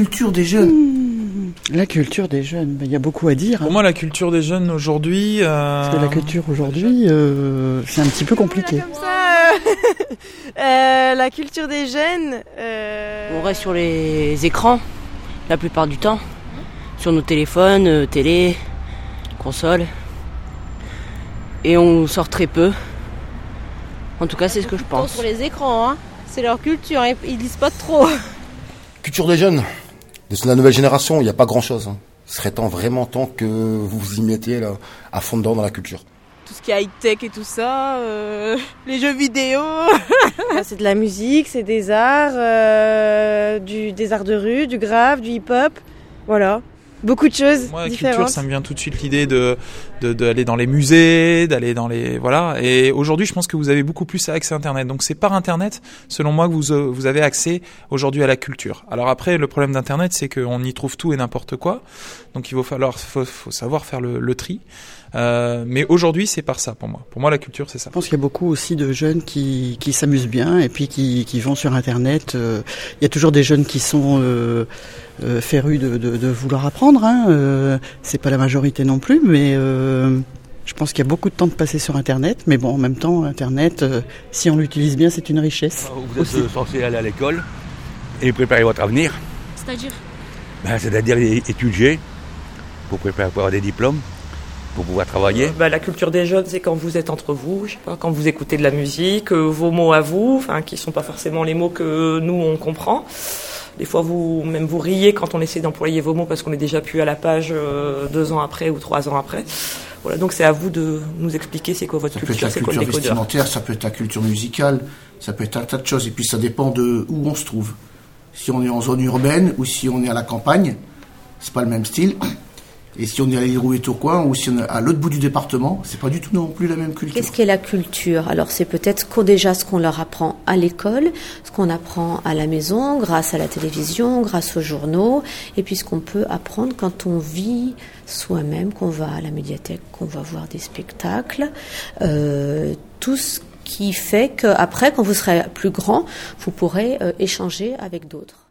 culture des jeunes. Mmh, la culture des jeunes, ben, il y a beaucoup à dire. Pour hein. moi, la culture des jeunes aujourd'hui. Euh... Parce que la culture aujourd'hui, euh, c'est un petit peu compliqué. Comme ça, euh, la culture des jeunes. Euh, On reste sur les écrans la plupart du temps, sur nos téléphones, télé, console, et on sort très peu. En tout cas, c'est ce que je pense. Sur les écrans, hein. c'est leur culture, ils lisent pas trop. Culture des jeunes, de la nouvelle génération, il n'y a pas grand-chose. Hein. Il serait temps, vraiment temps que vous vous y mettiez là, à fond dedans dans la culture. Tout ce qui est high-tech et tout ça, euh, les jeux vidéo. c'est de la musique, c'est des arts, euh, du, des arts de rue, du grave, du hip-hop. Voilà beaucoup de choses Moi, la différentes. culture, ça me vient tout de suite l'idée de d'aller dans les musées, d'aller dans les voilà. Et aujourd'hui, je pense que vous avez beaucoup plus accès à Internet. Donc c'est par Internet, selon moi, que vous euh, vous avez accès aujourd'hui à la culture. Alors après, le problème d'Internet, c'est qu'on y trouve tout et n'importe quoi. Donc il va falloir faut, faut savoir faire le, le tri. Euh, mais aujourd'hui, c'est par ça pour moi. Pour moi, la culture, c'est ça. Je pense qu'il y a beaucoup aussi de jeunes qui, qui s'amusent bien et puis qui, qui vont sur Internet. Euh, il y a toujours des jeunes qui sont euh, euh, férus de, de, de, vouloir apprendre. Hein. Euh, c'est pas la majorité non plus, mais euh, je pense qu'il y a beaucoup de temps de passer sur Internet. Mais bon, en même temps, Internet, euh, si on l'utilise bien, c'est une richesse. Vous êtes aussi. censé aller à l'école et préparer votre avenir. C'est-à-dire ben, C'est-à-dire étudier pour préparer pour avoir des diplômes pour pouvoir travailler euh, bah, La culture des jeunes, c'est quand vous êtes entre vous, je sais pas, quand vous écoutez de la musique, euh, vos mots à vous, qui sont pas forcément les mots que nous on comprend. Des fois, vous même vous riez quand on essaie d'employer vos mots parce qu'on est déjà plus à la page euh, deux ans après ou trois ans après. Voilà, donc c'est à vous de nous expliquer c'est quoi votre ça culture, c'est quoi le le décodeur. vestimentaire, ça peut être la culture musicale, ça peut être un tas de choses. Et puis ça dépend de où on se trouve. Si on est en zone urbaine ou si on est à la campagne, c'est pas le même style. Et si on est à l'île Rouet Tourcoing ou si on est à l'autre bout du département, c'est pas du tout non plus la même culture. Qu'est-ce qu'est la culture? Alors c'est peut-être déjà ce qu'on leur apprend à l'école, ce qu'on apprend à la maison, grâce à la télévision, grâce aux journaux, et puis ce qu'on peut apprendre quand on vit soi-même, qu'on va à la médiathèque, qu'on va voir des spectacles, euh, tout ce qui fait qu'après, quand vous serez plus grand, vous pourrez euh, échanger avec d'autres.